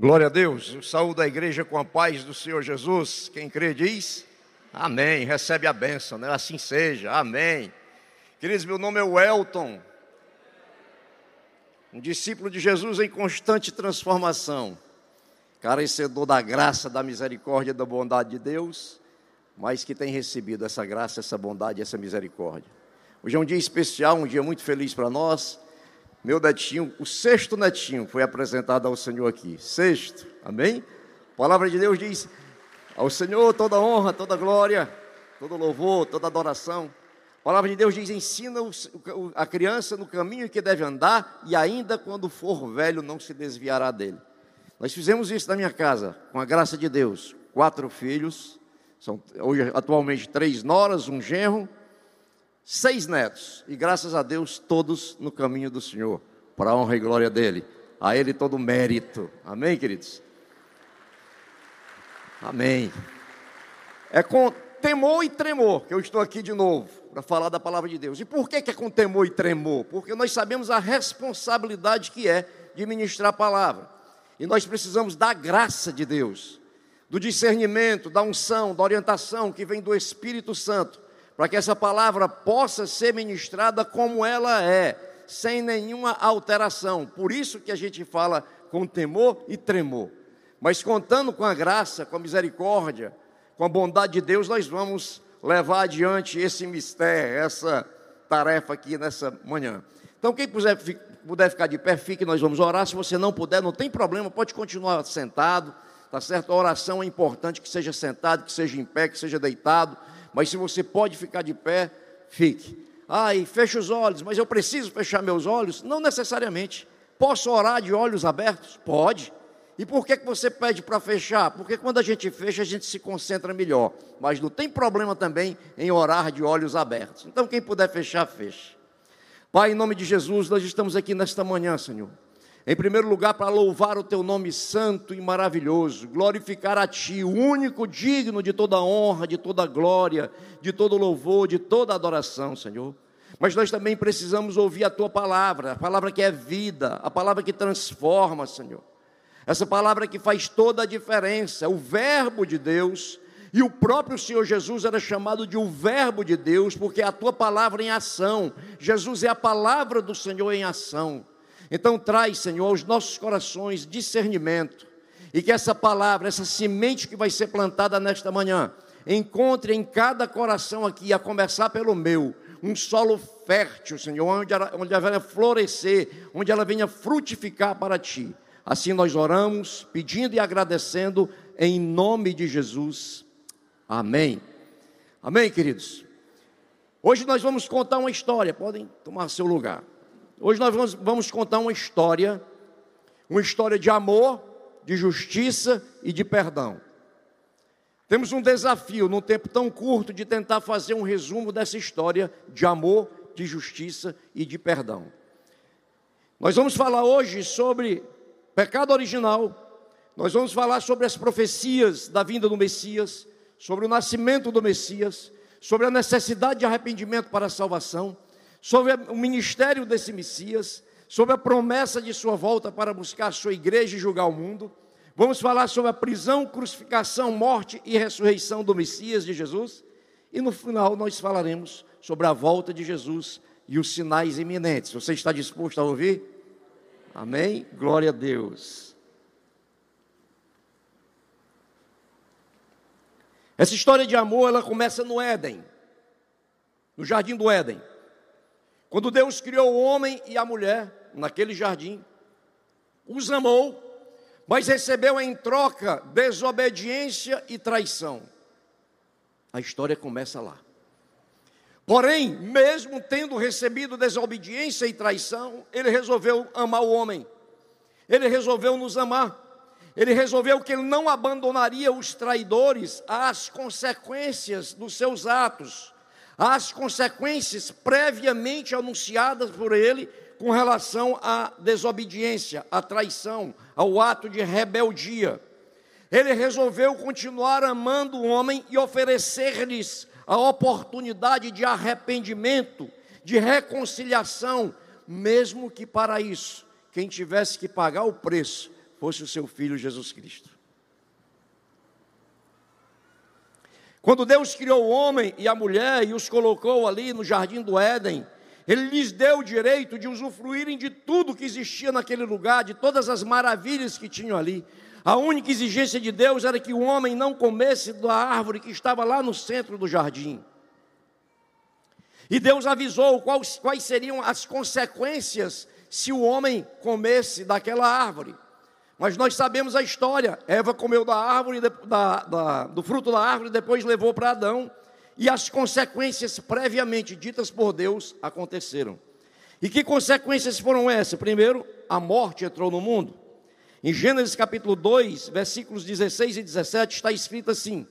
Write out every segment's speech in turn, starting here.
Glória a Deus. O saúde da igreja com a paz do Senhor Jesus. Quem crê diz amém. Recebe a bênção, né? Assim seja. Amém. Queridos, meu nome é Welton. Um discípulo de Jesus em constante transformação. Carecedor da graça, da misericórdia, da bondade de Deus, mas que tem recebido essa graça, essa bondade, essa misericórdia. Hoje é um dia especial, um dia muito feliz para nós meu netinho, o sexto netinho, foi apresentado ao Senhor aqui. Sexto, amém? A palavra de Deus diz: ao Senhor toda honra, toda glória, todo louvor, toda adoração. A palavra de Deus diz: ensina a criança no caminho que deve andar, e ainda quando for velho, não se desviará dele. Nós fizemos isso na minha casa, com a graça de Deus. Quatro filhos, são hoje atualmente três noras, um genro seis netos, e graças a Deus, todos no caminho do Senhor, para a honra e glória dele. A ele todo mérito. Amém, queridos? Amém. É com temor e tremor que eu estou aqui de novo para falar da palavra de Deus. E por que, que é com temor e tremor? Porque nós sabemos a responsabilidade que é de ministrar a palavra. E nós precisamos da graça de Deus, do discernimento, da unção, da orientação que vem do Espírito Santo para que essa palavra possa ser ministrada como ela é, sem nenhuma alteração. Por isso que a gente fala com temor e tremor. Mas contando com a graça, com a misericórdia, com a bondade de Deus, nós vamos levar adiante esse mistério, essa tarefa aqui nessa manhã. Então, quem puder, puder ficar de pé, fique, nós vamos orar. Se você não puder, não tem problema, pode continuar sentado, tá certo? A oração é importante que seja sentado, que seja em pé, que seja deitado mas se você pode ficar de pé, fique. Ai, feche os olhos, mas eu preciso fechar meus olhos? Não necessariamente. Posso orar de olhos abertos? Pode. E por que, que você pede para fechar? Porque quando a gente fecha, a gente se concentra melhor. Mas não tem problema também em orar de olhos abertos. Então, quem puder fechar, feche. Pai, em nome de Jesus, nós estamos aqui nesta manhã, Senhor. Em primeiro lugar, para louvar o teu nome santo e maravilhoso, glorificar a ti, o único digno de toda honra, de toda glória, de todo louvor, de toda adoração, Senhor. Mas nós também precisamos ouvir a tua palavra, a palavra que é vida, a palavra que transforma, Senhor. Essa palavra que faz toda a diferença, o Verbo de Deus, e o próprio Senhor Jesus era chamado de o Verbo de Deus, porque é a tua palavra em ação. Jesus é a palavra do Senhor em ação. Então, traz, Senhor, aos nossos corações discernimento, e que essa palavra, essa semente que vai ser plantada nesta manhã, encontre em cada coração aqui, a começar pelo meu, um solo fértil, Senhor, onde ela, onde ela venha florescer, onde ela venha frutificar para ti. Assim nós oramos, pedindo e agradecendo, em nome de Jesus. Amém. Amém, queridos. Hoje nós vamos contar uma história, podem tomar seu lugar. Hoje nós vamos, vamos contar uma história, uma história de amor, de justiça e de perdão. Temos um desafio, num tempo tão curto, de tentar fazer um resumo dessa história de amor, de justiça e de perdão. Nós vamos falar hoje sobre pecado original, nós vamos falar sobre as profecias da vinda do Messias, sobre o nascimento do Messias, sobre a necessidade de arrependimento para a salvação sobre o ministério desse Messias, sobre a promessa de sua volta para buscar a sua igreja e julgar o mundo. Vamos falar sobre a prisão, crucificação, morte e ressurreição do Messias de Jesus. E no final nós falaremos sobre a volta de Jesus e os sinais iminentes. Você está disposto a ouvir? Amém? Glória a Deus. Essa história de amor, ela começa no Éden, no jardim do Éden. Quando Deus criou o homem e a mulher naquele jardim, os amou, mas recebeu em troca desobediência e traição. A história começa lá. Porém, mesmo tendo recebido desobediência e traição, ele resolveu amar o homem. Ele resolveu nos amar. Ele resolveu que ele não abandonaria os traidores às consequências dos seus atos as consequências previamente anunciadas por ele com relação à desobediência, à traição, ao ato de rebeldia. Ele resolveu continuar amando o homem e oferecer-lhes a oportunidade de arrependimento, de reconciliação, mesmo que para isso quem tivesse que pagar o preço fosse o seu filho Jesus Cristo. Quando Deus criou o homem e a mulher e os colocou ali no jardim do Éden, ele lhes deu o direito de usufruírem de tudo que existia naquele lugar, de todas as maravilhas que tinham ali. A única exigência de Deus era que o homem não comesse da árvore que estava lá no centro do jardim. E Deus avisou quais, quais seriam as consequências se o homem comesse daquela árvore. Mas nós sabemos a história. Eva comeu da árvore, da, da, do fruto da árvore, depois levou para Adão. E as consequências previamente ditas por Deus aconteceram. E que consequências foram essas? Primeiro, a morte entrou no mundo. Em Gênesis capítulo 2, versículos 16 e 17, está escrito assim: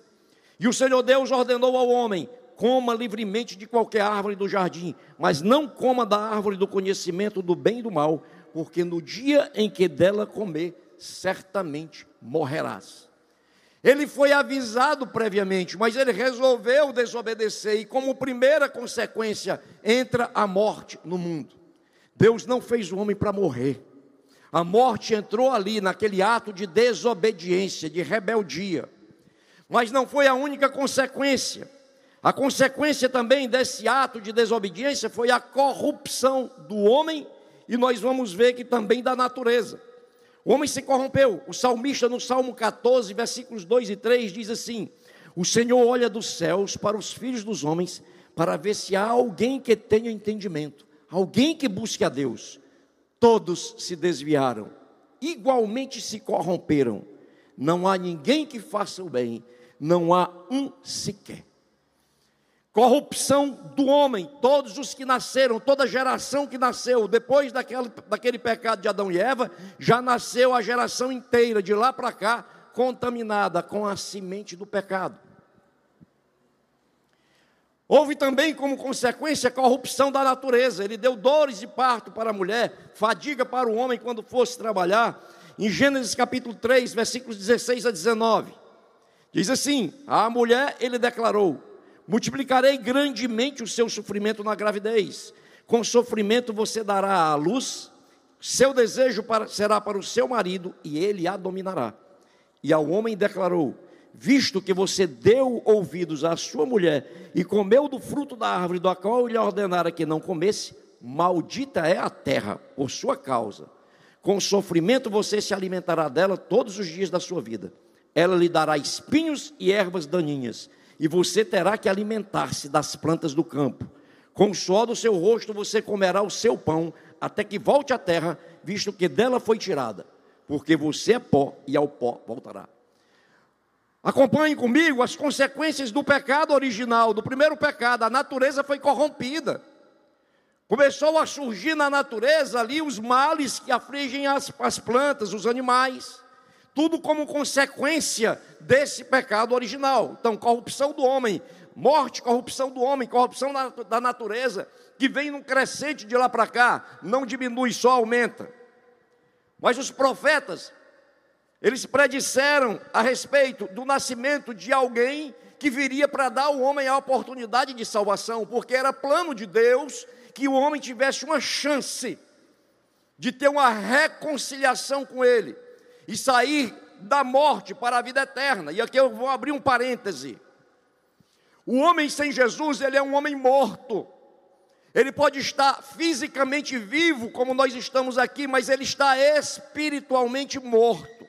E o Senhor Deus ordenou ao homem: coma livremente de qualquer árvore do jardim, mas não coma da árvore do conhecimento do bem e do mal, porque no dia em que dela comer, certamente morrerás. Ele foi avisado previamente, mas ele resolveu desobedecer, e como primeira consequência, entra a morte no mundo. Deus não fez o homem para morrer. A morte entrou ali naquele ato de desobediência, de rebeldia. Mas não foi a única consequência. A consequência também desse ato de desobediência foi a corrupção do homem, e nós vamos ver que também da natureza. O homem se corrompeu. O salmista, no Salmo 14, versículos 2 e 3, diz assim: O Senhor olha dos céus para os filhos dos homens, para ver se há alguém que tenha entendimento, alguém que busque a Deus todos se desviaram, igualmente se corromperam. Não há ninguém que faça o bem, não há um sequer. Corrupção do homem, todos os que nasceram, toda geração que nasceu, depois daquele, daquele pecado de Adão e Eva, já nasceu a geração inteira, de lá para cá, contaminada com a semente do pecado. Houve também como consequência a corrupção da natureza. Ele deu dores de parto para a mulher, fadiga para o homem quando fosse trabalhar. Em Gênesis capítulo 3, versículos 16 a 19. Diz assim: A mulher ele declarou: Multiplicarei grandemente o seu sofrimento na gravidez. Com sofrimento você dará à luz, seu desejo para, será para o seu marido e ele a dominará. E ao homem declarou: visto que você deu ouvidos à sua mulher e comeu do fruto da árvore da qual lhe ordenara que não comesse, maldita é a terra por sua causa. Com sofrimento você se alimentará dela todos os dias da sua vida. Ela lhe dará espinhos e ervas daninhas, e você terá que alimentar-se das plantas do campo. Com o suor do seu rosto você comerá o seu pão, até que volte à terra, visto que dela foi tirada, porque você é pó e ao pó voltará. Acompanhe comigo as consequências do pecado original, do primeiro pecado. A natureza foi corrompida. Começou a surgir na natureza ali os males que afligem as, as plantas, os animais. Tudo como consequência desse pecado original. Então, corrupção do homem, morte, corrupção do homem, corrupção da, da natureza, que vem num crescente de lá para cá, não diminui, só aumenta. Mas os profetas eles predisseram a respeito do nascimento de alguém que viria para dar ao homem a oportunidade de salvação, porque era plano de Deus que o homem tivesse uma chance de ter uma reconciliação com Ele e sair da morte para a vida eterna. E aqui eu vou abrir um parêntese. O homem sem Jesus, ele é um homem morto. Ele pode estar fisicamente vivo, como nós estamos aqui, mas ele está espiritualmente morto.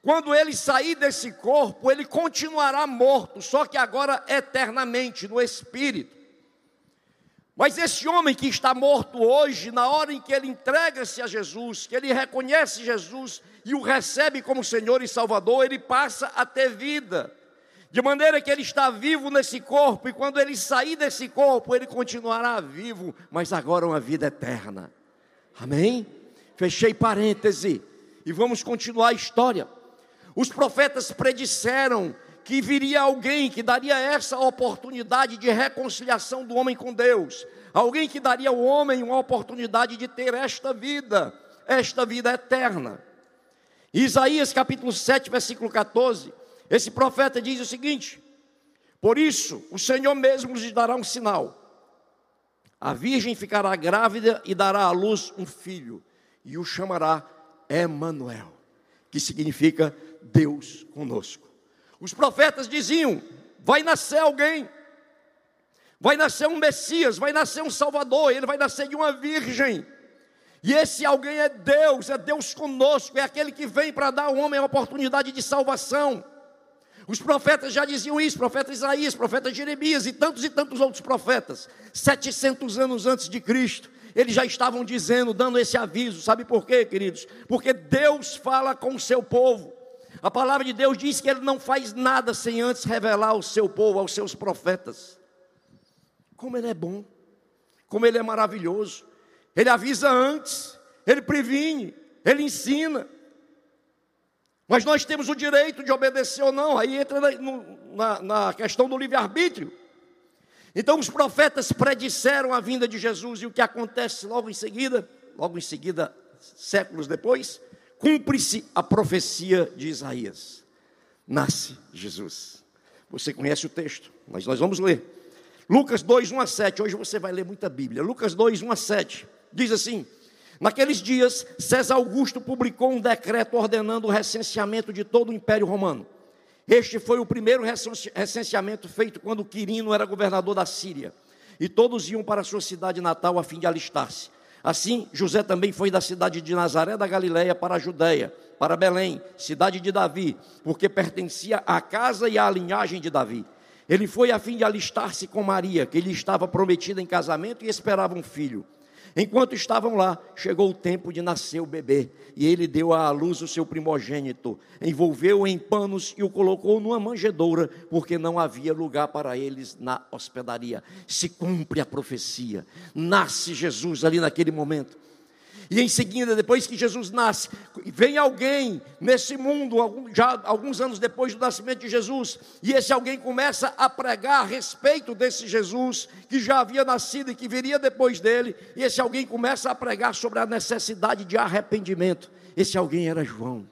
Quando ele sair desse corpo, ele continuará morto, só que agora eternamente, no espírito. Mas esse homem que está morto hoje, na hora em que ele entrega-se a Jesus, que ele reconhece Jesus e o recebe como Senhor e Salvador, ele passa a ter vida. De maneira que ele está vivo nesse corpo, e quando ele sair desse corpo, ele continuará vivo, mas agora uma vida eterna. Amém? Fechei parêntese e vamos continuar a história. Os profetas predisseram que viria alguém que daria essa oportunidade de reconciliação do homem com Deus, alguém que daria ao homem uma oportunidade de ter esta vida, esta vida eterna. Isaías capítulo 7, versículo 14, esse profeta diz o seguinte: Por isso o Senhor mesmo lhes dará um sinal. A virgem ficará grávida e dará à luz um filho, e o chamará Emanuel. que significa Deus conosco. Os profetas diziam: vai nascer alguém, vai nascer um Messias, vai nascer um Salvador, ele vai nascer de uma virgem. E esse alguém é Deus, é Deus conosco, é aquele que vem para dar ao homem a oportunidade de salvação. Os profetas já diziam isso, profeta Isaías, profeta Jeremias e tantos e tantos outros profetas, 700 anos antes de Cristo, eles já estavam dizendo, dando esse aviso, sabe por quê, queridos? Porque Deus fala com o seu povo. A palavra de Deus diz que ele não faz nada sem antes revelar ao seu povo, aos seus profetas. Como ele é bom, como ele é maravilhoso. Ele avisa antes, ele previne, ele ensina. Mas nós temos o direito de obedecer ou não, aí entra na, na, na questão do livre-arbítrio. Então os profetas predisseram a vinda de Jesus e o que acontece logo em seguida, logo em seguida, séculos depois, cumpre-se a profecia de Isaías. Nasce Jesus. Você conhece o texto, mas nós vamos ler. Lucas 2, 1 a 7. Hoje você vai ler muita Bíblia. Lucas 2, 1 a 7. Diz assim: Naqueles dias, César Augusto publicou um decreto ordenando o recenseamento de todo o Império Romano. Este foi o primeiro recenseamento feito quando Quirino era governador da Síria. E todos iam para sua cidade natal a fim de alistar-se. Assim, José também foi da cidade de Nazaré da Galiléia para a Judéia, para Belém, cidade de Davi, porque pertencia à casa e à linhagem de Davi. Ele foi a fim de alistar-se com Maria, que lhe estava prometida em casamento e esperava um filho. Enquanto estavam lá, chegou o tempo de nascer o bebê, e ele deu à luz o seu primogênito, envolveu-o em panos e o colocou numa manjedoura, porque não havia lugar para eles na hospedaria. Se cumpre a profecia, nasce Jesus ali naquele momento. E em seguida, depois que Jesus nasce, vem alguém nesse mundo, já alguns anos depois do nascimento de Jesus, e esse alguém começa a pregar a respeito desse Jesus que já havia nascido e que viria depois dele, e esse alguém começa a pregar sobre a necessidade de arrependimento. Esse alguém era João.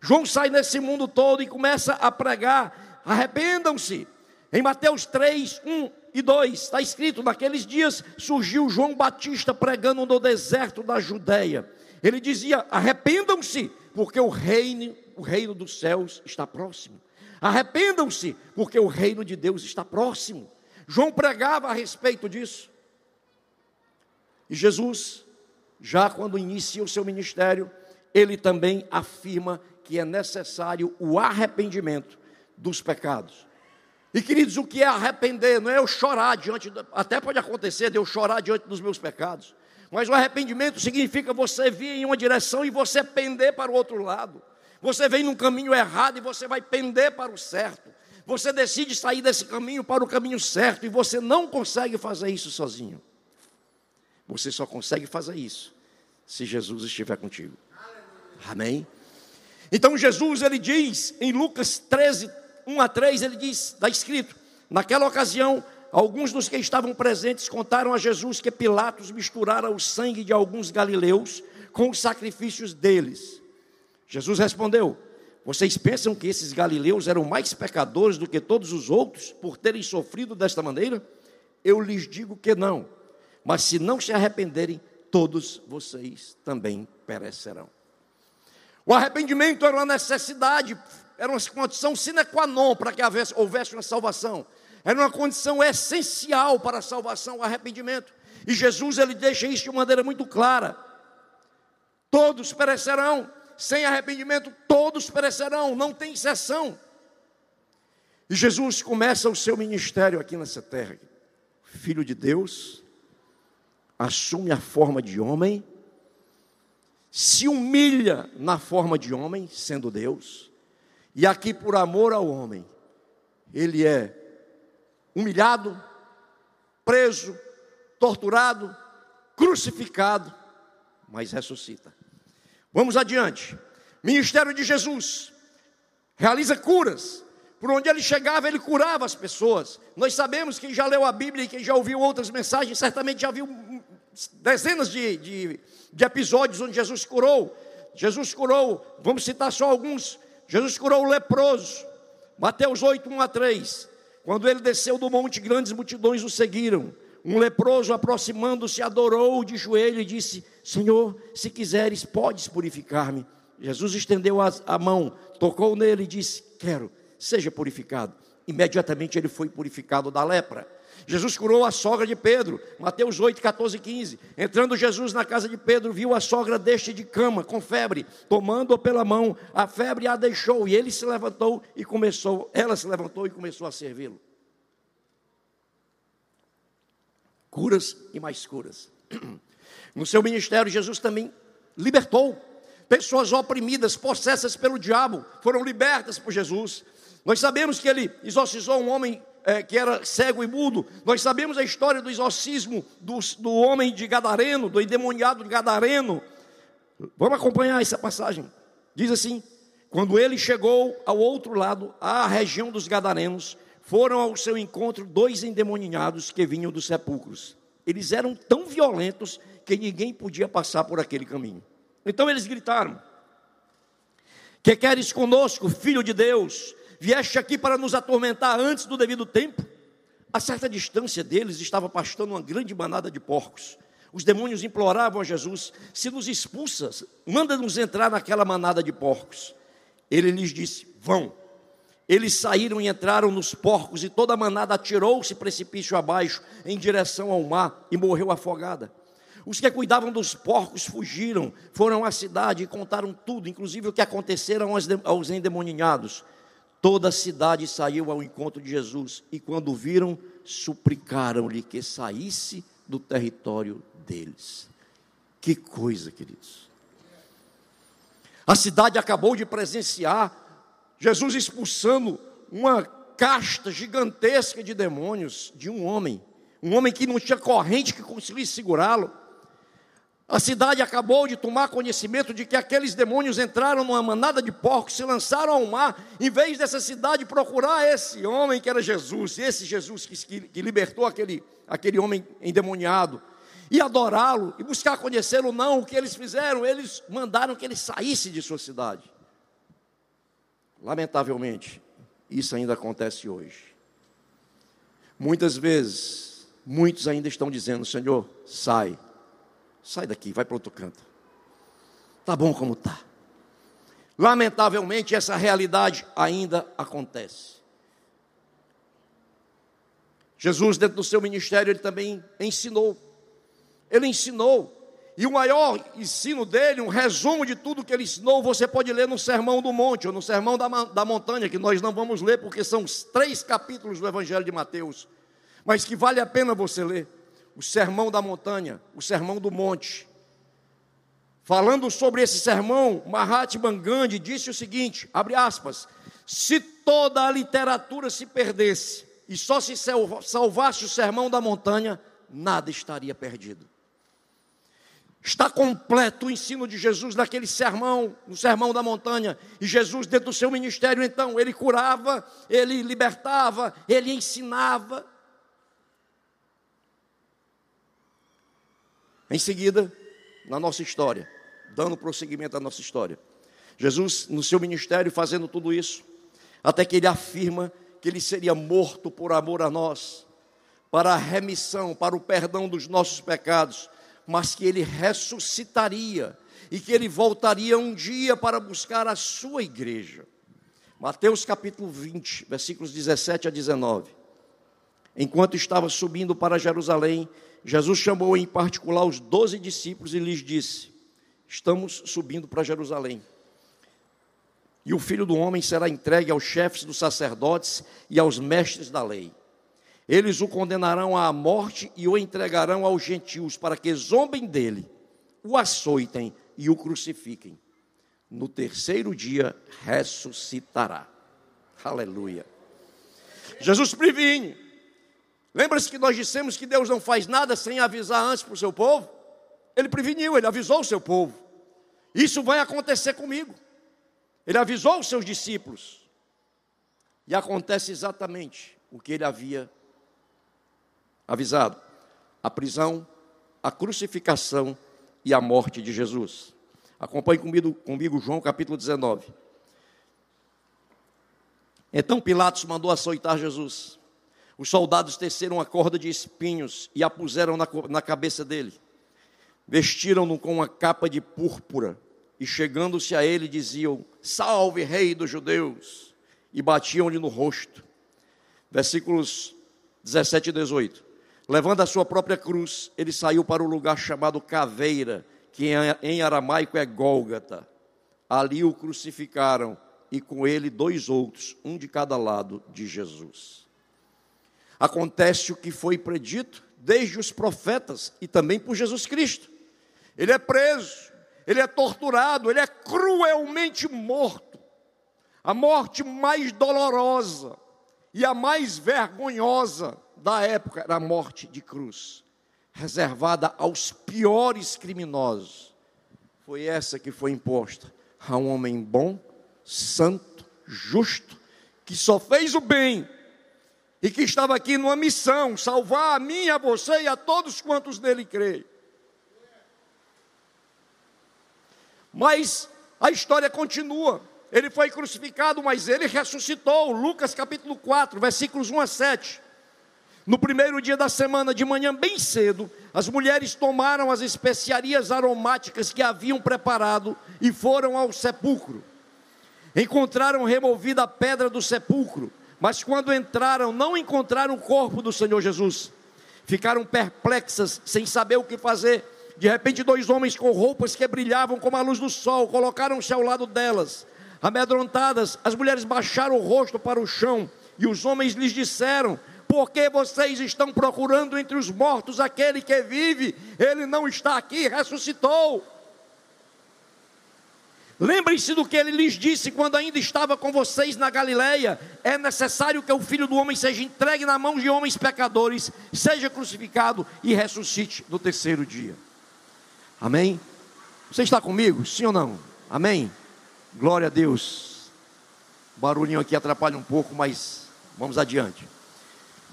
João sai nesse mundo todo e começa a pregar: arrependam-se. Em Mateus 3, 1 e 2, está escrito: naqueles dias surgiu João Batista pregando no deserto da Judéia. Ele dizia: arrependam-se, porque o reino, o reino dos céus está próximo. Arrependam-se, porque o reino de Deus está próximo. João pregava a respeito disso. E Jesus, já quando inicia o seu ministério, ele também afirma que é necessário o arrependimento dos pecados. E queridos, o que é arrepender? Não é eu chorar diante, até pode acontecer de eu chorar diante dos meus pecados, mas o arrependimento significa você vir em uma direção e você pender para o outro lado. Você vem num caminho errado e você vai pender para o certo. Você decide sair desse caminho para o caminho certo e você não consegue fazer isso sozinho. Você só consegue fazer isso se Jesus estiver contigo. Amém? Então Jesus ele diz em Lucas 13, 1 a 3, ele diz, está escrito: naquela ocasião, alguns dos que estavam presentes contaram a Jesus que Pilatos misturara o sangue de alguns galileus com os sacrifícios deles. Jesus respondeu: Vocês pensam que esses galileus eram mais pecadores do que todos os outros por terem sofrido desta maneira? Eu lhes digo que não. Mas se não se arrependerem, todos vocês também perecerão. O arrependimento era uma necessidade era uma condição sine qua non para que houvesse uma salvação. Era uma condição essencial para a salvação, o arrependimento. E Jesus ele deixa isso de maneira muito clara. Todos perecerão, sem arrependimento todos perecerão, não tem exceção. E Jesus começa o seu ministério aqui nessa terra. Filho de Deus, assume a forma de homem, se humilha na forma de homem, sendo Deus e aqui, por amor ao homem, ele é humilhado, preso, torturado, crucificado, mas ressuscita. Vamos adiante. Ministério de Jesus realiza curas. Por onde ele chegava, ele curava as pessoas. Nós sabemos, quem já leu a Bíblia e quem já ouviu outras mensagens, certamente já viu dezenas de, de, de episódios onde Jesus curou. Jesus curou, vamos citar só alguns Jesus curou o leproso. Mateus 8, 1 a 3. Quando ele desceu do monte, grandes multidões o seguiram. Um leproso, aproximando-se, adorou de joelho e disse: Senhor, se quiseres, podes purificar-me. Jesus estendeu a, a mão, tocou nele e disse: Quero, seja purificado. Imediatamente ele foi purificado da lepra. Jesus curou a sogra de Pedro, Mateus 8, 14 e 15. Entrando Jesus na casa de Pedro, viu a sogra deste de cama, com febre, tomando-a pela mão, a febre a deixou, e ele se levantou e começou, ela se levantou e começou a servi-lo. Curas e mais curas. No seu ministério, Jesus também libertou pessoas oprimidas, possessas pelo diabo, foram libertas por Jesus. Nós sabemos que ele exorcizou um homem é, que era cego e mudo. Nós sabemos a história do exorcismo do, do homem de Gadareno, do endemoniado de Gadareno. Vamos acompanhar essa passagem. Diz assim: quando ele chegou ao outro lado, à região dos Gadarenos, foram ao seu encontro dois endemoniados que vinham dos sepulcros. Eles eram tão violentos que ninguém podia passar por aquele caminho. Então eles gritaram: Que queres conosco, filho de Deus? Vieste aqui para nos atormentar antes do devido tempo? A certa distância deles estava pastando uma grande manada de porcos. Os demônios imploravam a Jesus: Se nos expulsas, manda-nos entrar naquela manada de porcos. Ele lhes disse: Vão. Eles saíram e entraram nos porcos, e toda a manada atirou-se precipício abaixo, em direção ao mar, e morreu afogada. Os que cuidavam dos porcos fugiram, foram à cidade e contaram tudo, inclusive o que aconteceram aos endemoninhados. Toda a cidade saiu ao encontro de Jesus e, quando viram, suplicaram-lhe que saísse do território deles. Que coisa, queridos. A cidade acabou de presenciar Jesus expulsando uma casta gigantesca de demônios de um homem, um homem que não tinha corrente que conseguisse segurá-lo. A cidade acabou de tomar conhecimento de que aqueles demônios entraram numa manada de porcos, se lançaram ao mar, em vez dessa cidade procurar esse homem que era Jesus, esse Jesus que, que libertou aquele, aquele homem endemoniado, e adorá-lo, e buscar conhecê-lo, não, o que eles fizeram? Eles mandaram que ele saísse de sua cidade. Lamentavelmente, isso ainda acontece hoje. Muitas vezes, muitos ainda estão dizendo: Senhor, sai Sai daqui, vai para outro canto. Tá bom como tá. Lamentavelmente, essa realidade ainda acontece. Jesus, dentro do seu ministério, ele também ensinou. Ele ensinou. E o maior ensino dele, um resumo de tudo que ele ensinou, você pode ler no Sermão do Monte, ou no Sermão da, da Montanha, que nós não vamos ler, porque são os três capítulos do Evangelho de Mateus, mas que vale a pena você ler o sermão da montanha, o sermão do monte. Falando sobre esse sermão, Mahatma Gandhi disse o seguinte: abre aspas, se toda a literatura se perdesse e só se salvasse o sermão da montanha, nada estaria perdido. Está completo o ensino de Jesus naquele sermão, no sermão da montanha. E Jesus, dentro do seu ministério, então, ele curava, ele libertava, ele ensinava. Em seguida, na nossa história, dando prosseguimento à nossa história, Jesus, no seu ministério, fazendo tudo isso, até que ele afirma que ele seria morto por amor a nós, para a remissão, para o perdão dos nossos pecados, mas que ele ressuscitaria e que ele voltaria um dia para buscar a sua igreja. Mateus capítulo 20, versículos 17 a 19. Enquanto estava subindo para Jerusalém, Jesus chamou em particular os doze discípulos e lhes disse: Estamos subindo para Jerusalém. E o filho do homem será entregue aos chefes dos sacerdotes e aos mestres da lei. Eles o condenarão à morte e o entregarão aos gentios para que zombem dele, o açoitem e o crucifiquem. No terceiro dia ressuscitará. Aleluia. Jesus previne Lembra-se que nós dissemos que Deus não faz nada sem avisar antes para o seu povo? Ele preveniu, ele avisou o seu povo. Isso vai acontecer comigo. Ele avisou os seus discípulos. E acontece exatamente o que ele havia avisado: a prisão, a crucificação e a morte de Jesus. Acompanhe comigo, comigo João capítulo 19. Então Pilatos mandou açoitar Jesus. Os soldados teceram uma corda de espinhos e a puseram na, na cabeça dele. Vestiram-no com uma capa de púrpura e, chegando-se a ele, diziam: Salve, Rei dos Judeus! E batiam-lhe no rosto. Versículos 17 e 18. Levando a sua própria cruz, ele saiu para o lugar chamado Caveira, que em aramaico é Gólgata. Ali o crucificaram e com ele dois outros, um de cada lado de Jesus. Acontece o que foi predito desde os profetas e também por Jesus Cristo. Ele é preso, ele é torturado, ele é cruelmente morto. A morte mais dolorosa e a mais vergonhosa da época era a morte de cruz, reservada aos piores criminosos. Foi essa que foi imposta a um homem bom, santo, justo, que só fez o bem e que estava aqui numa missão, salvar a mim, a você e a todos quantos nele creem. Mas a história continua. Ele foi crucificado, mas ele ressuscitou. Lucas capítulo 4, versículos 1 a 7. No primeiro dia da semana, de manhã bem cedo, as mulheres tomaram as especiarias aromáticas que haviam preparado e foram ao sepulcro. Encontraram removida a pedra do sepulcro mas quando entraram, não encontraram o corpo do Senhor Jesus. Ficaram perplexas, sem saber o que fazer. De repente, dois homens com roupas que brilhavam como a luz do sol colocaram-se ao lado delas. Amedrontadas, as mulheres baixaram o rosto para o chão e os homens lhes disseram: Por que vocês estão procurando entre os mortos aquele que vive? Ele não está aqui, ressuscitou. Lembrem-se do que ele lhes disse quando ainda estava com vocês na Galileia: é necessário que o filho do homem seja entregue na mão de homens pecadores, seja crucificado e ressuscite no terceiro dia. Amém? Você está comigo? Sim ou não? Amém? Glória a Deus. O barulhinho aqui atrapalha um pouco, mas vamos adiante.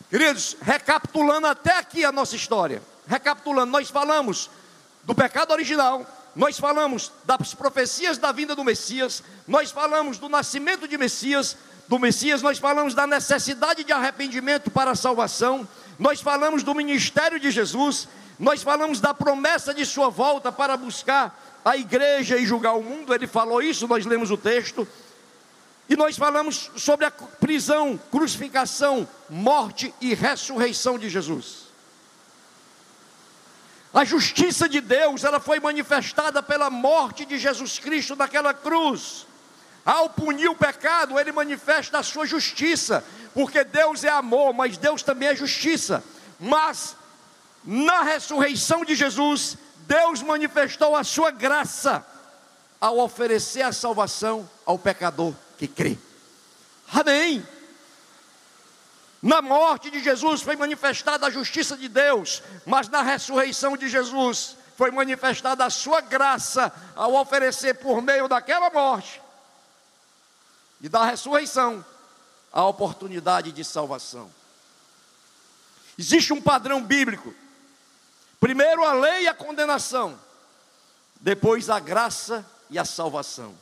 Queridos, recapitulando até aqui a nossa história. Recapitulando, nós falamos do pecado original, nós falamos das profecias da vinda do Messias, nós falamos do nascimento de Messias, do Messias, nós falamos da necessidade de arrependimento para a salvação, nós falamos do ministério de Jesus, nós falamos da promessa de sua volta para buscar a igreja e julgar o mundo, ele falou isso, nós lemos o texto. E nós falamos sobre a prisão, crucificação, morte e ressurreição de Jesus. A justiça de Deus, ela foi manifestada pela morte de Jesus Cristo naquela cruz. Ao punir o pecado, ele manifesta a sua justiça, porque Deus é amor, mas Deus também é justiça. Mas na ressurreição de Jesus, Deus manifestou a sua graça ao oferecer a salvação ao pecador que crê. Amém. Na morte de Jesus foi manifestada a justiça de Deus, mas na ressurreição de Jesus foi manifestada a sua graça ao oferecer por meio daquela morte e da ressurreição a oportunidade de salvação. Existe um padrão bíblico. Primeiro a lei e a condenação, depois a graça e a salvação.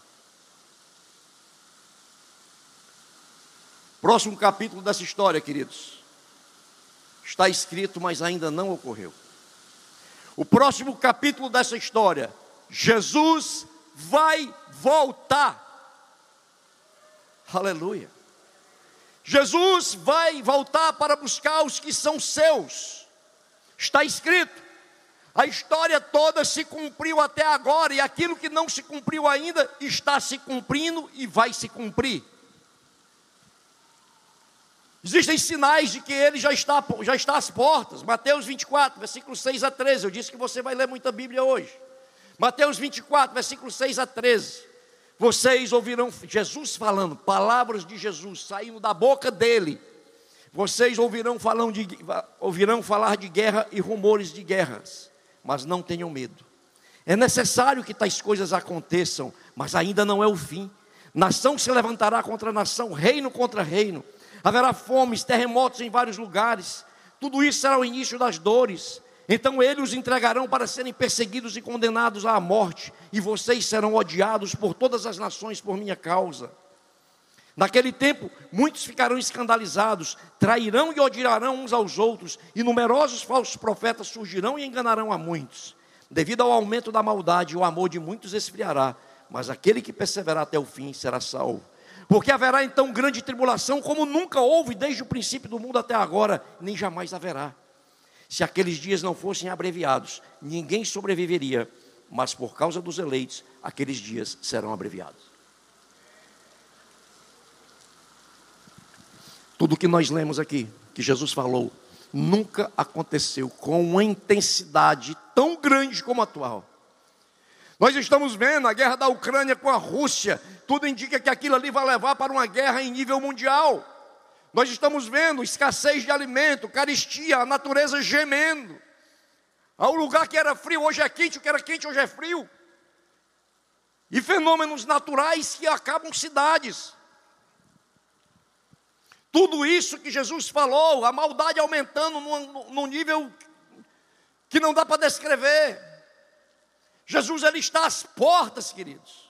Próximo capítulo dessa história, queridos. Está escrito, mas ainda não ocorreu. O próximo capítulo dessa história, Jesus vai voltar. Aleluia. Jesus vai voltar para buscar os que são seus. Está escrito. A história toda se cumpriu até agora e aquilo que não se cumpriu ainda está se cumprindo e vai se cumprir. Existem sinais de que ele já está, já está às portas. Mateus 24, versículos 6 a 13. Eu disse que você vai ler muita Bíblia hoje. Mateus 24, versículos 6 a 13. Vocês ouvirão Jesus falando, palavras de Jesus saindo da boca dele. Vocês ouvirão, falando de, ouvirão falar de guerra e rumores de guerras, mas não tenham medo. É necessário que tais coisas aconteçam, mas ainda não é o fim. Nação se levantará contra nação, reino contra reino haverá fomes, terremotos em vários lugares. Tudo isso será o início das dores. Então eles os entregarão para serem perseguidos e condenados à morte, e vocês serão odiados por todas as nações por minha causa. Naquele tempo, muitos ficarão escandalizados, trairão e odiarão uns aos outros, e numerosos falsos profetas surgirão e enganarão a muitos. Devido ao aumento da maldade, o amor de muitos esfriará, mas aquele que perseverar até o fim será salvo. Porque haverá então grande tribulação, como nunca houve desde o princípio do mundo até agora, nem jamais haverá. Se aqueles dias não fossem abreviados, ninguém sobreviveria, mas por causa dos eleitos, aqueles dias serão abreviados. Tudo que nós lemos aqui, que Jesus falou, nunca aconteceu com uma intensidade tão grande como a atual. Nós estamos vendo a guerra da Ucrânia com a Rússia, tudo indica que aquilo ali vai levar para uma guerra em nível mundial. Nós estamos vendo escassez de alimento, caristia, a natureza gemendo. Ao lugar que era frio, hoje é quente, o que era quente, hoje é frio. E fenômenos naturais que acabam cidades. Tudo isso que Jesus falou, a maldade aumentando num, nível que não dá para descrever. Jesus ele está às portas, queridos.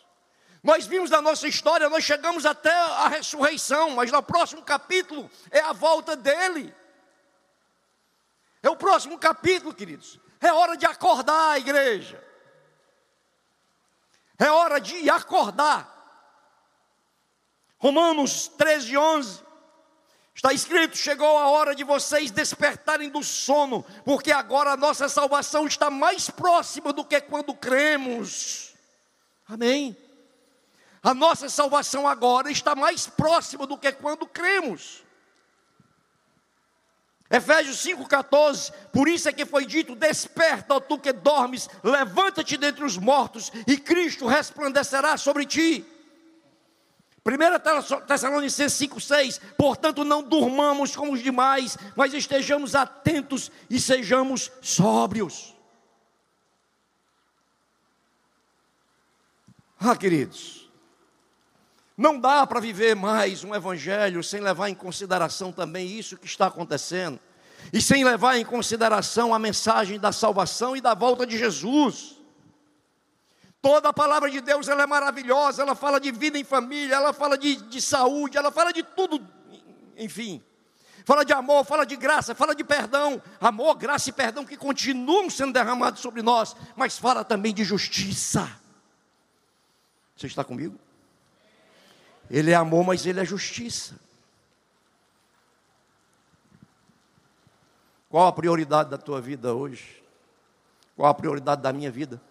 Nós vimos na nossa história, nós chegamos até a ressurreição, mas no próximo capítulo é a volta dele. É o próximo capítulo, queridos. É hora de acordar, igreja. É hora de acordar. Romanos 13, 11. Está escrito: chegou a hora de vocês despertarem do sono, porque agora a nossa salvação está mais próxima do que quando cremos. Amém. A nossa salvação agora está mais próxima do que quando cremos. Efésios 5,14, por isso é que foi dito: Desperta, ó tu que dormes, levanta-te dentre os mortos, e Cristo resplandecerá sobre ti. 1 Tessalonicenses 5,6: Portanto, não durmamos como os demais, mas estejamos atentos e sejamos sóbrios. Ah, queridos, não dá para viver mais um evangelho sem levar em consideração também isso que está acontecendo, e sem levar em consideração a mensagem da salvação e da volta de Jesus. Toda a palavra de Deus ela é maravilhosa, ela fala de vida em família, ela fala de, de saúde, ela fala de tudo, enfim. Fala de amor, fala de graça, fala de perdão. Amor, graça e perdão que continuam sendo derramados sobre nós, mas fala também de justiça. Você está comigo? Ele é amor, mas ele é justiça. Qual a prioridade da tua vida hoje? Qual a prioridade da minha vida?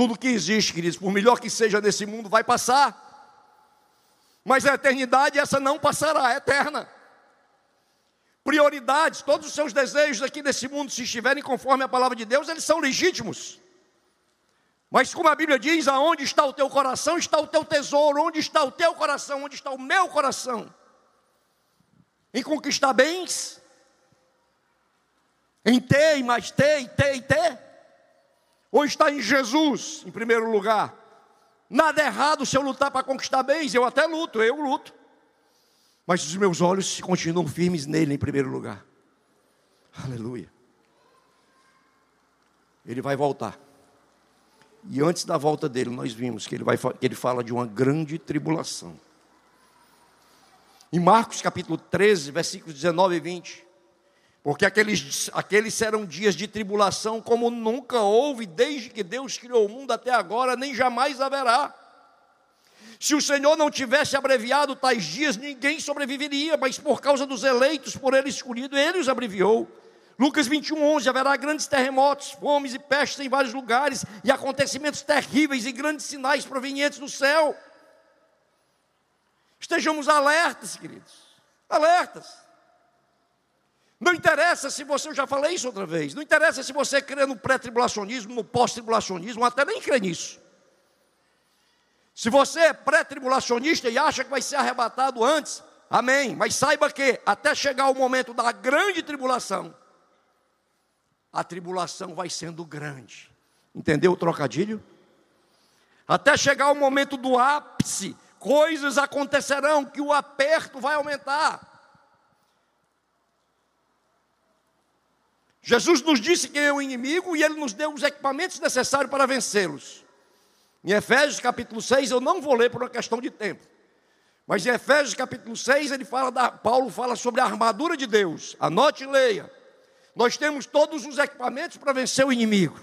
Tudo que existe, queridos, por melhor que seja nesse mundo, vai passar. Mas a eternidade, essa não passará, é eterna. Prioridades, todos os seus desejos aqui nesse mundo, se estiverem conforme a palavra de Deus, eles são legítimos. Mas como a Bíblia diz, aonde está o teu coração, está o teu tesouro. Onde está o teu coração? Onde está o meu coração? Em conquistar bens? Em ter mais ter e ter e ter? Ou está em Jesus, em primeiro lugar. Nada errado se eu lutar para conquistar bens, eu até luto, eu luto. Mas os meus olhos continuam firmes nele em primeiro lugar. Aleluia. Ele vai voltar. E antes da volta dele, nós vimos que ele, vai, que ele fala de uma grande tribulação. Em Marcos capítulo 13, versículos 19 e 20, porque aqueles, aqueles serão dias de tribulação como nunca houve, desde que Deus criou o mundo até agora, nem jamais haverá. Se o Senhor não tivesse abreviado tais dias, ninguém sobreviveria, mas por causa dos eleitos, por Ele escolhido, Ele os abreviou. Lucas 21, 11: haverá grandes terremotos, fomes e pestes em vários lugares, e acontecimentos terríveis e grandes sinais provenientes do céu. Estejamos alertas, queridos, alertas. Não interessa se você, eu já falei isso outra vez, não interessa se você crê no pré-tribulacionismo, no pós-tribulacionismo, até nem crê nisso. Se você é pré-tribulacionista e acha que vai ser arrebatado antes, amém. Mas saiba que até chegar o momento da grande tribulação, a tribulação vai sendo grande. Entendeu o trocadilho? Até chegar o momento do ápice, coisas acontecerão que o aperto vai aumentar. Jesus nos disse quem é o inimigo e ele nos deu os equipamentos necessários para vencê-los. Em Efésios capítulo 6, eu não vou ler por uma questão de tempo. Mas em Efésios capítulo 6, ele fala da, Paulo fala sobre a armadura de Deus. Anote e leia. Nós temos todos os equipamentos para vencer o inimigo.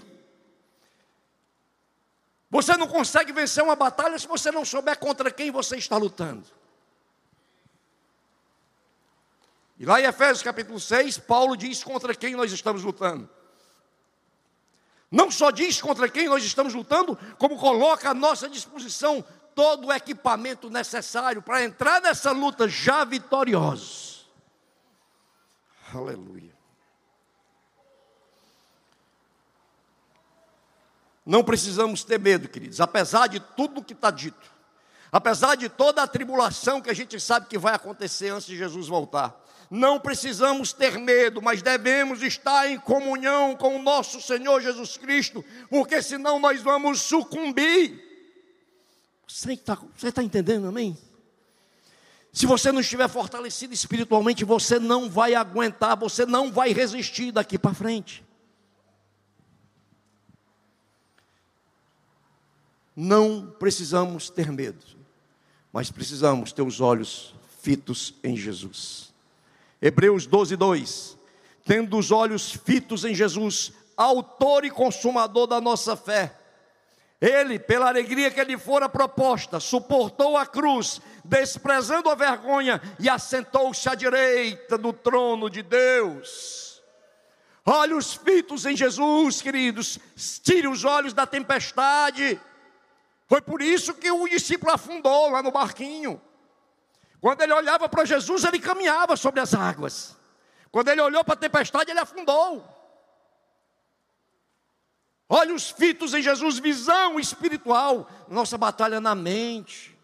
Você não consegue vencer uma batalha se você não souber contra quem você está lutando. E lá em Efésios capítulo 6, Paulo diz contra quem nós estamos lutando. Não só diz contra quem nós estamos lutando, como coloca à nossa disposição todo o equipamento necessário para entrar nessa luta já vitoriosos. Aleluia. Não precisamos ter medo, queridos, apesar de tudo que está dito, apesar de toda a tribulação que a gente sabe que vai acontecer antes de Jesus voltar. Não precisamos ter medo, mas devemos estar em comunhão com o nosso Senhor Jesus Cristo, porque senão nós vamos sucumbir. Você está tá entendendo, amém? Se você não estiver fortalecido espiritualmente, você não vai aguentar, você não vai resistir daqui para frente. Não precisamos ter medo, mas precisamos ter os olhos fitos em Jesus. Hebreus 12, 2. Tendo os olhos fitos em Jesus, autor e consumador da nossa fé. Ele, pela alegria que lhe fora proposta, suportou a cruz, desprezando a vergonha, e assentou-se à direita do trono de Deus. Olhos fitos em Jesus, queridos, tire os olhos da tempestade. Foi por isso que o discípulo afundou lá no barquinho. Quando ele olhava para Jesus, ele caminhava sobre as águas. Quando ele olhou para a tempestade, ele afundou. Olhos fitos em Jesus, visão espiritual. Nossa batalha é na mente,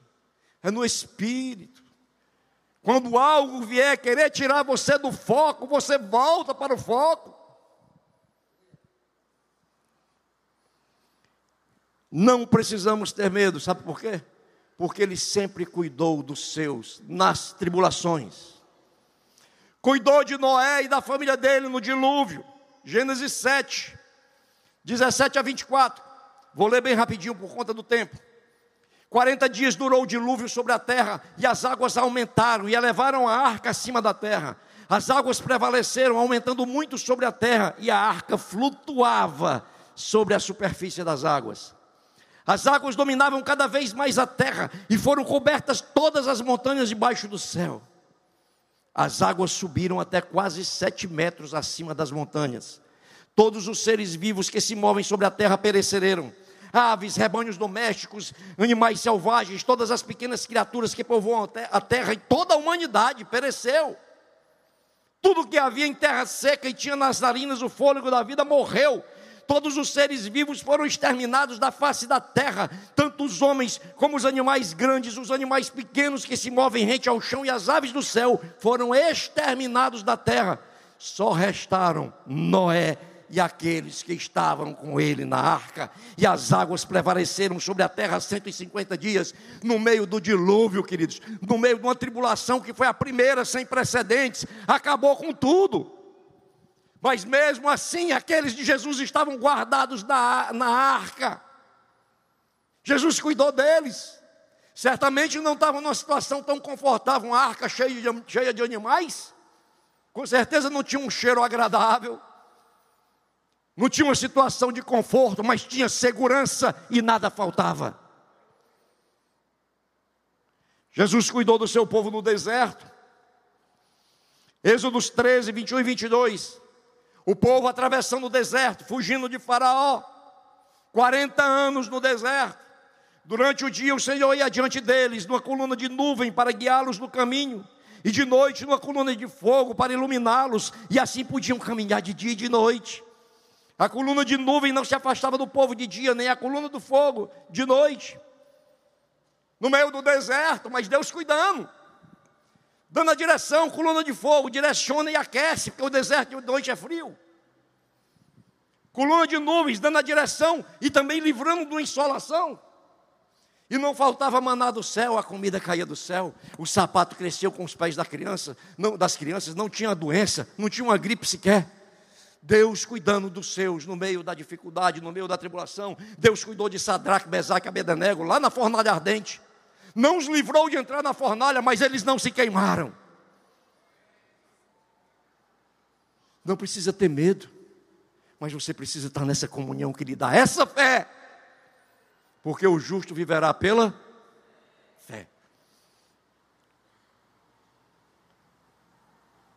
é no espírito. Quando algo vier querer tirar você do foco, você volta para o foco. Não precisamos ter medo, sabe por quê? Porque ele sempre cuidou dos seus nas tribulações. Cuidou de Noé e da família dele no dilúvio. Gênesis 7, 17 a 24. Vou ler bem rapidinho por conta do tempo. 40 dias durou o dilúvio sobre a terra, e as águas aumentaram e elevaram a arca acima da terra. As águas prevaleceram, aumentando muito sobre a terra, e a arca flutuava sobre a superfície das águas. As águas dominavam cada vez mais a terra e foram cobertas todas as montanhas debaixo do céu. As águas subiram até quase sete metros acima das montanhas. Todos os seres vivos que se movem sobre a terra pereceram. Aves, rebanhos domésticos, animais selvagens, todas as pequenas criaturas que povoam a terra e toda a humanidade pereceu. Tudo que havia em terra seca e tinha nas narinas o fôlego da vida morreu todos os seres vivos foram exterminados da face da terra, tanto os homens como os animais grandes, os animais pequenos que se movem rente ao chão e as aves do céu foram exterminados da terra. Só restaram Noé e aqueles que estavam com ele na arca, e as águas prevaleceram sobre a terra 150 dias, no meio do dilúvio, queridos, no meio de uma tribulação que foi a primeira sem precedentes, acabou com tudo. Mas mesmo assim, aqueles de Jesus estavam guardados na, na arca. Jesus cuidou deles. Certamente não estavam numa situação tão confortável, uma arca cheia de, cheia de animais. Com certeza não tinha um cheiro agradável. Não tinha uma situação de conforto, mas tinha segurança e nada faltava. Jesus cuidou do seu povo no deserto. Êxodos 13, 21 e 22. O povo atravessando o deserto, fugindo de Faraó. 40 anos no deserto. Durante o dia o Senhor ia diante deles, numa coluna de nuvem para guiá-los no caminho, e de noite numa coluna de fogo para iluminá-los, e assim podiam caminhar de dia e de noite. A coluna de nuvem não se afastava do povo de dia, nem a coluna do fogo de noite. No meio do deserto, mas Deus cuidando dando a direção, coluna de fogo, direciona e aquece, porque o deserto de noite é frio. Coluna de nuvens, dando a direção e também livrando de uma insolação. E não faltava maná do céu, a comida caía do céu, o sapato cresceu com os pés da criança, não, das crianças, não tinha doença, não tinha uma gripe sequer. Deus cuidando dos seus no meio da dificuldade, no meio da tribulação. Deus cuidou de Sadraque, Mesaque e Abednego lá na fornalha ardente não os livrou de entrar na fornalha, mas eles não se queimaram. Não precisa ter medo, mas você precisa estar nessa comunhão que lhe dá essa fé, porque o justo viverá pela fé.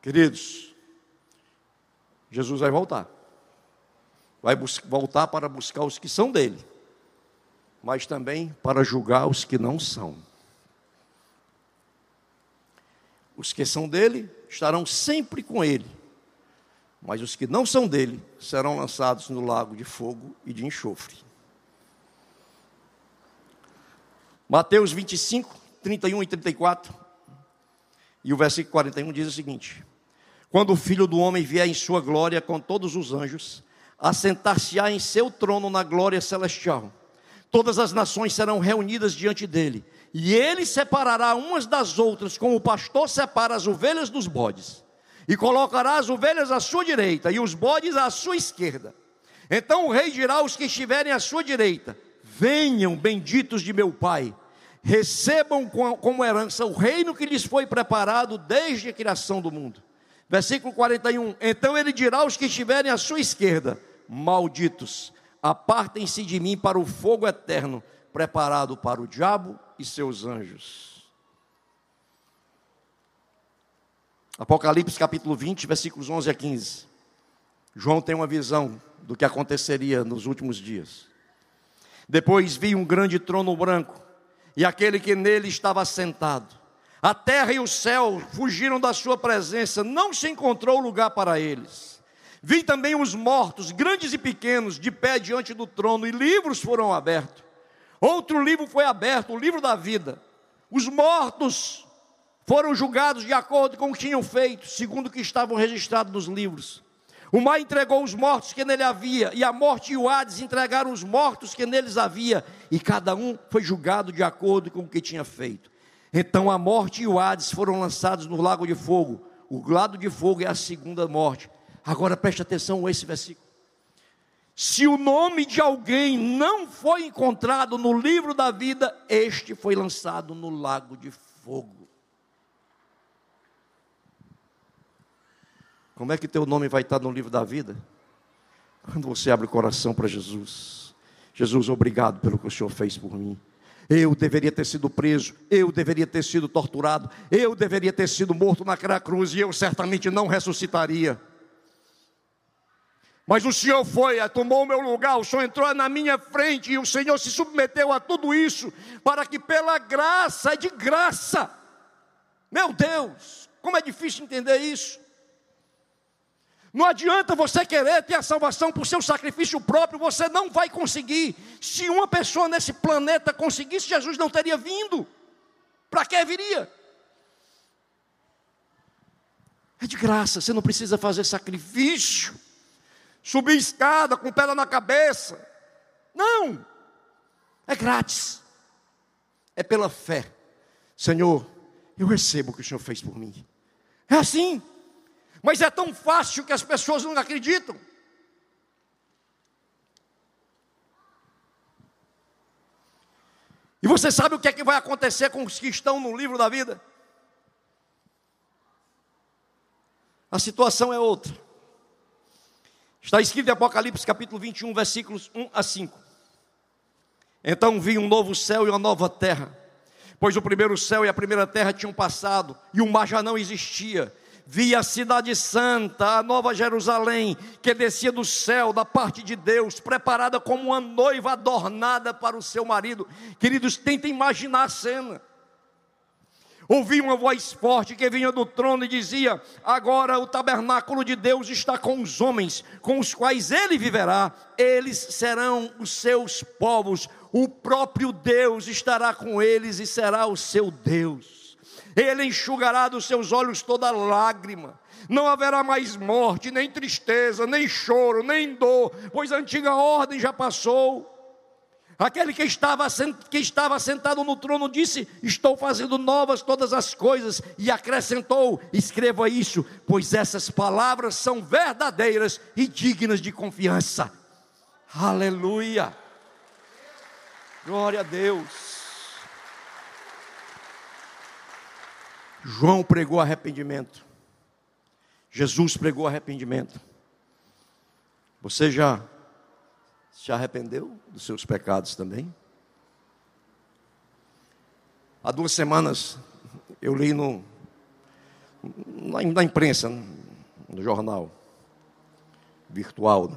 Queridos, Jesus vai voltar, vai voltar para buscar os que são dele, mas também para julgar os que não são. Os que são dele estarão sempre com ele, mas os que não são dele serão lançados no lago de fogo e de enxofre. Mateus 25, 31 e 34, e o versículo 41 diz o seguinte: Quando o filho do homem vier em sua glória com todos os anjos, assentar-se-á em seu trono na glória celestial. Todas as nações serão reunidas diante dele e ele separará umas das outras, como o pastor separa as ovelhas dos bodes, e colocará as ovelhas à sua direita e os bodes à sua esquerda. Então o rei dirá aos que estiverem à sua direita: Venham, benditos de meu Pai, recebam como herança o reino que lhes foi preparado desde a criação do mundo. Versículo 41: Então ele dirá aos que estiverem à sua esquerda: Malditos, apartem-se de mim para o fogo eterno, preparado para o diabo e seus anjos. Apocalipse capítulo 20, versículos 11 a 15. João tem uma visão do que aconteceria nos últimos dias. Depois vi um grande trono branco e aquele que nele estava sentado. A terra e o céu fugiram da sua presença, não se encontrou lugar para eles. Vi também os mortos, grandes e pequenos, de pé diante do trono, e livros foram abertos. Outro livro foi aberto, o livro da vida. Os mortos foram julgados de acordo com o que tinham feito, segundo o que estavam registrados nos livros. O mar entregou os mortos que nele havia, e a morte e o Hades entregaram os mortos que neles havia, e cada um foi julgado de acordo com o que tinha feito. Então a morte e o Hades foram lançados no lago de fogo. O lado de fogo é a segunda morte. Agora preste atenção a esse versículo. Se o nome de alguém não foi encontrado no livro da vida, este foi lançado no lago de fogo. Como é que teu nome vai estar no livro da vida? Quando você abre o coração para Jesus. Jesus, obrigado pelo que o Senhor fez por mim. Eu deveria ter sido preso, eu deveria ter sido torturado, eu deveria ter sido morto naquela cruz e eu certamente não ressuscitaria. Mas o Senhor foi, tomou o meu lugar, o Senhor entrou na minha frente e o Senhor se submeteu a tudo isso, para que pela graça, é de graça, meu Deus, como é difícil entender isso. Não adianta você querer ter a salvação por seu sacrifício próprio, você não vai conseguir. Se uma pessoa nesse planeta conseguisse, Jesus não teria vindo. Para que viria? É de graça, você não precisa fazer sacrifício subir escada com pedra na cabeça. Não, é grátis, é pela fé. Senhor, eu recebo o que o Senhor fez por mim. É assim, mas é tão fácil que as pessoas não acreditam. E você sabe o que é que vai acontecer com os que estão no livro da vida? A situação é outra. Está escrito em Apocalipse capítulo 21, versículos 1 a 5. Então vi um novo céu e uma nova terra, pois o primeiro céu e a primeira terra tinham passado, e o mar já não existia. Vi a cidade santa, a nova Jerusalém, que descia do céu, da parte de Deus, preparada como uma noiva adornada para o seu marido. Queridos, tentem imaginar a cena. Ouvi uma voz forte que vinha do trono e dizia: Agora o tabernáculo de Deus está com os homens, com os quais ele viverá, eles serão os seus povos, o próprio Deus estará com eles e será o seu Deus. Ele enxugará dos seus olhos toda lágrima. Não haverá mais morte, nem tristeza, nem choro, nem dor, pois a antiga ordem já passou. Aquele que estava, que estava sentado no trono disse: Estou fazendo novas todas as coisas, e acrescentou: Escreva isso, pois essas palavras são verdadeiras e dignas de confiança. Aleluia! Glória a Deus. João pregou arrependimento. Jesus pregou arrependimento. Você já se arrependeu dos seus pecados também? Há duas semanas eu li no, na, na imprensa, no jornal virtual,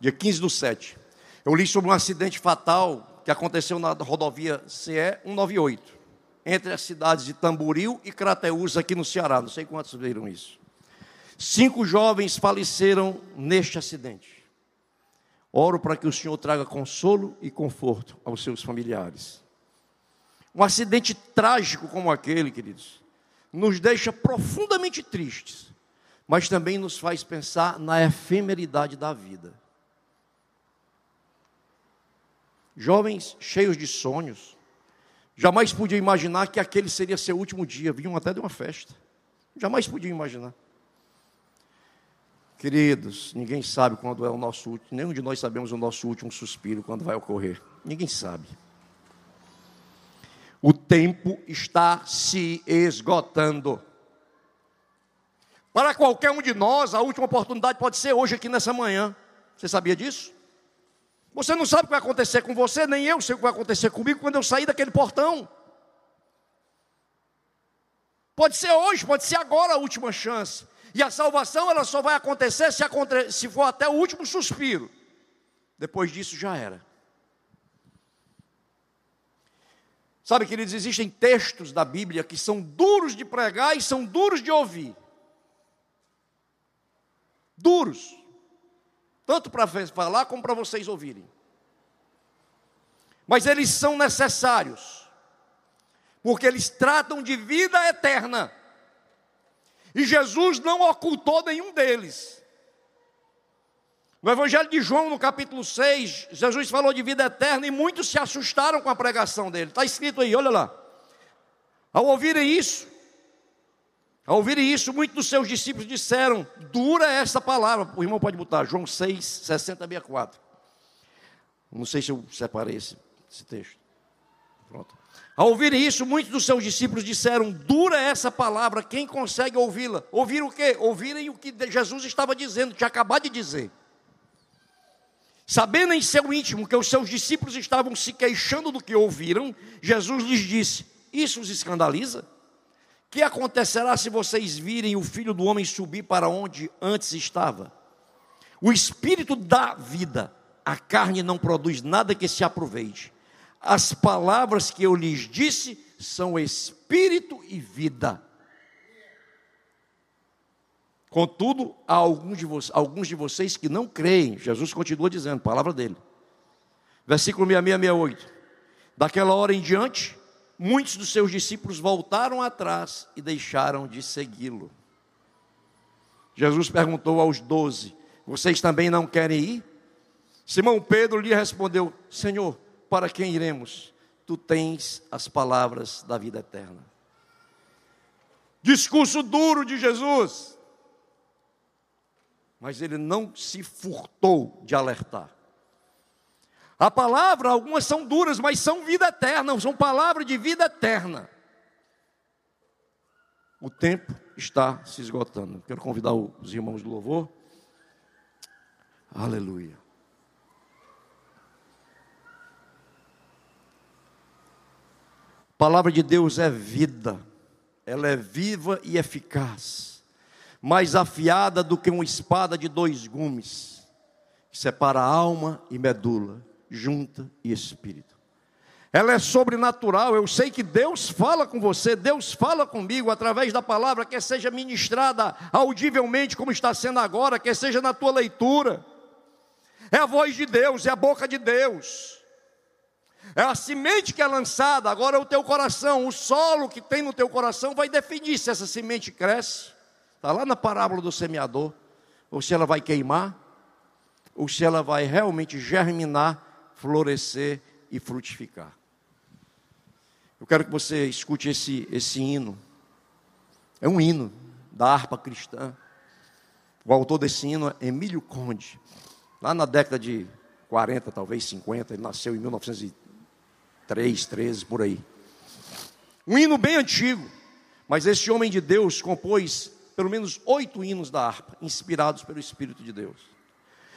dia 15 do 7. Eu li sobre um acidente fatal que aconteceu na rodovia CE 198, entre as cidades de Tamboril e Crateús, aqui no Ceará. Não sei quantos viram isso. Cinco jovens faleceram neste acidente. Oro para que o Senhor traga consolo e conforto aos seus familiares. Um acidente trágico como aquele, queridos, nos deixa profundamente tristes, mas também nos faz pensar na efemeridade da vida. Jovens cheios de sonhos, jamais podiam imaginar que aquele seria seu último dia, vinham até de uma festa. Jamais podiam imaginar. Queridos, ninguém sabe quando é o nosso último, nenhum de nós sabemos o nosso último suspiro, quando vai ocorrer. Ninguém sabe. O tempo está se esgotando. Para qualquer um de nós, a última oportunidade pode ser hoje, aqui nessa manhã. Você sabia disso? Você não sabe o que vai acontecer com você, nem eu sei o que vai acontecer comigo quando eu sair daquele portão. Pode ser hoje, pode ser agora a última chance. E a salvação ela só vai acontecer se, se for até o último suspiro. Depois disso já era. Sabe, queridos, existem textos da Bíblia que são duros de pregar e são duros de ouvir. Duros. Tanto para falar como para vocês ouvirem. Mas eles são necessários. Porque eles tratam de vida eterna. E Jesus não ocultou nenhum deles. No Evangelho de João, no capítulo 6, Jesus falou de vida eterna e muitos se assustaram com a pregação dele. Está escrito aí, olha lá. Ao ouvirem isso, ao ouvirem isso, muitos dos seus discípulos disseram: Dura essa palavra. O irmão pode botar, João 6, 60, 64. Não sei se eu separei esse, esse texto. Pronto. Ao ouvirem isso, muitos dos seus discípulos disseram: Dura essa palavra, quem consegue ouvi-la? Ouvir o quê? Ouvirem o que Jesus estava dizendo, tinha acabado de dizer. Sabendo em seu íntimo que os seus discípulos estavam se queixando do que ouviram, Jesus lhes disse: Isso os escandaliza? Que acontecerá se vocês virem o filho do homem subir para onde antes estava? O espírito dá vida, a carne não produz nada que se aproveite. As palavras que eu lhes disse são espírito e vida. Contudo, há alguns de, alguns de vocês que não creem. Jesus continua dizendo, palavra dele. Versículo 6668. Daquela hora em diante, muitos dos seus discípulos voltaram atrás e deixaram de segui-lo. Jesus perguntou aos doze: Vocês também não querem ir? Simão Pedro lhe respondeu: Senhor, para quem iremos? Tu tens as palavras da vida eterna. Discurso duro de Jesus mas ele não se furtou de alertar. A palavra, algumas são duras, mas são vida eterna, são palavras de vida eterna. O tempo está se esgotando. Quero convidar os irmãos do louvor. Aleluia. Palavra de Deus é vida, ela é viva e eficaz mais afiada do que uma espada de dois gumes, que separa alma e medula, junta e espírito. Ela é sobrenatural. Eu sei que Deus fala com você, Deus fala comigo através da palavra, que seja ministrada audivelmente, como está sendo agora, que seja na tua leitura. É a voz de Deus, é a boca de Deus. É a semente que é lançada, agora é o teu coração, o solo que tem no teu coração vai definir se essa semente cresce Está lá na parábola do semeador. Ou se ela vai queimar, ou se ela vai realmente germinar, florescer e frutificar. Eu quero que você escute esse, esse hino. É um hino da harpa cristã. O autor desse hino é Emílio Conde. Lá na década de 40, talvez 50, ele nasceu em 1903, 13, por aí. Um hino bem antigo. Mas esse homem de Deus compôs pelo menos oito hinos da harpa, inspirados pelo Espírito de Deus.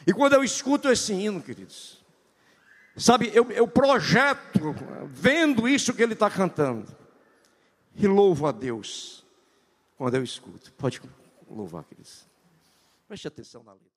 E quando eu escuto esse hino, queridos, sabe, eu, eu projeto, vendo isso que ele está cantando, e louvo a Deus quando eu escuto. Pode louvar, queridos. Preste atenção na letra.